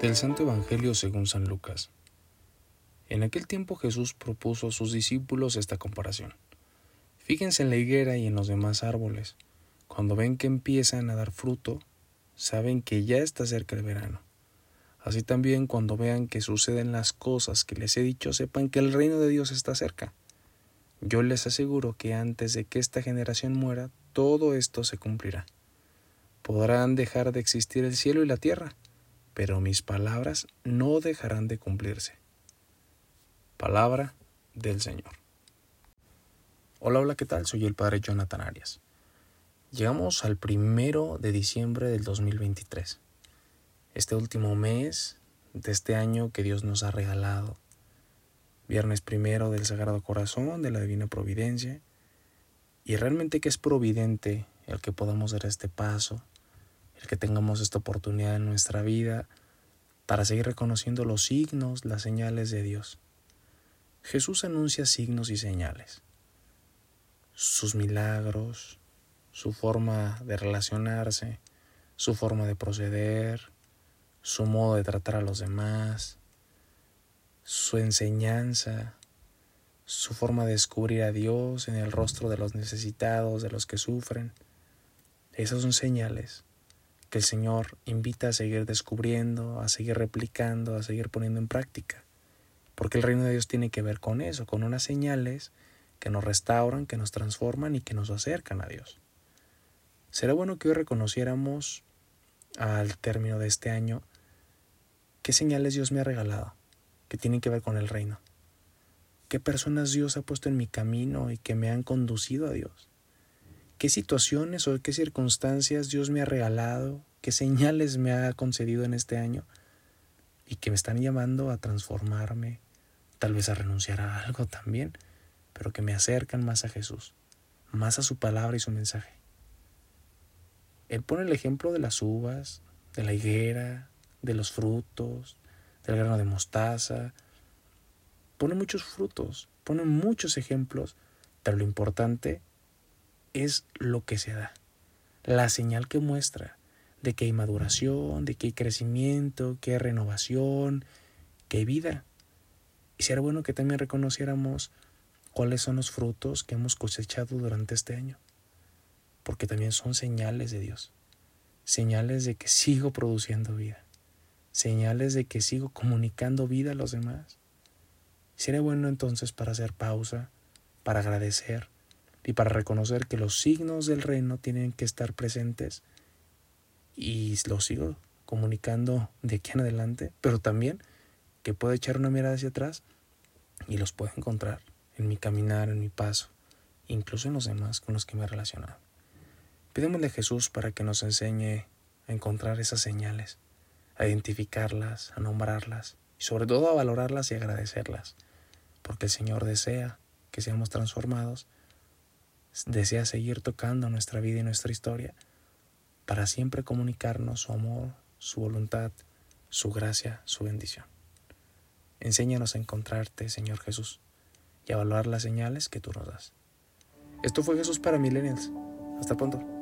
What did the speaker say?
Del Santo Evangelio según San Lucas. En aquel tiempo Jesús propuso a sus discípulos esta comparación. Fíjense en la higuera y en los demás árboles. Cuando ven que empiezan a dar fruto, saben que ya está cerca el verano. Así también cuando vean que suceden las cosas que les he dicho, sepan que el reino de Dios está cerca. Yo les aseguro que antes de que esta generación muera, todo esto se cumplirá. Podrán dejar de existir el cielo y la tierra, pero mis palabras no dejarán de cumplirse. Palabra del Señor. Hola, hola, ¿qué tal? Soy el Padre Jonathan Arias. Llegamos al primero de diciembre del 2023 este último mes de este año que Dios nos ha regalado. Viernes primero del Sagrado Corazón, de la Divina Providencia. Y realmente que es providente el que podamos dar este paso, el que tengamos esta oportunidad en nuestra vida para seguir reconociendo los signos, las señales de Dios. Jesús anuncia signos y señales, sus milagros, su forma de relacionarse, su forma de proceder, su modo de tratar a los demás, su enseñanza, su forma de descubrir a Dios en el rostro de los necesitados, de los que sufren. Esas son señales que el Señor invita a seguir descubriendo, a seguir replicando, a seguir poniendo en práctica. Porque el reino de Dios tiene que ver con eso, con unas señales que nos restauran, que nos transforman y que nos acercan a Dios. Será bueno que hoy reconociéramos al término de este año ¿Qué señales Dios me ha regalado que tienen que ver con el reino? ¿Qué personas Dios ha puesto en mi camino y que me han conducido a Dios? ¿Qué situaciones o qué circunstancias Dios me ha regalado? ¿Qué señales me ha concedido en este año? Y que me están llamando a transformarme, tal vez a renunciar a algo también, pero que me acercan más a Jesús, más a su palabra y su mensaje. Él pone el ejemplo de las uvas, de la higuera, de los frutos, del grano de mostaza. Pone muchos frutos, pone muchos ejemplos, pero lo importante es lo que se da, la señal que muestra de que hay maduración, de que hay crecimiento, que hay renovación, que hay vida. Y sería bueno que también reconociéramos cuáles son los frutos que hemos cosechado durante este año, porque también son señales de Dios, señales de que sigo produciendo vida señales de que sigo comunicando vida a los demás. Sería bueno entonces para hacer pausa, para agradecer y para reconocer que los signos del reino tienen que estar presentes y los sigo comunicando de aquí en adelante, pero también que puedo echar una mirada hacia atrás y los puedo encontrar en mi caminar, en mi paso, incluso en los demás con los que me he relacionado. Pidémosle a Jesús para que nos enseñe a encontrar esas señales a identificarlas, a nombrarlas y sobre todo a valorarlas y agradecerlas, porque el Señor desea que seamos transformados, desea seguir tocando nuestra vida y nuestra historia para siempre comunicarnos su amor, su voluntad, su gracia, su bendición. Enséñanos a encontrarte, Señor Jesús, y a valorar las señales que tú nos das. Esto fue Jesús para Millennials. Hasta pronto.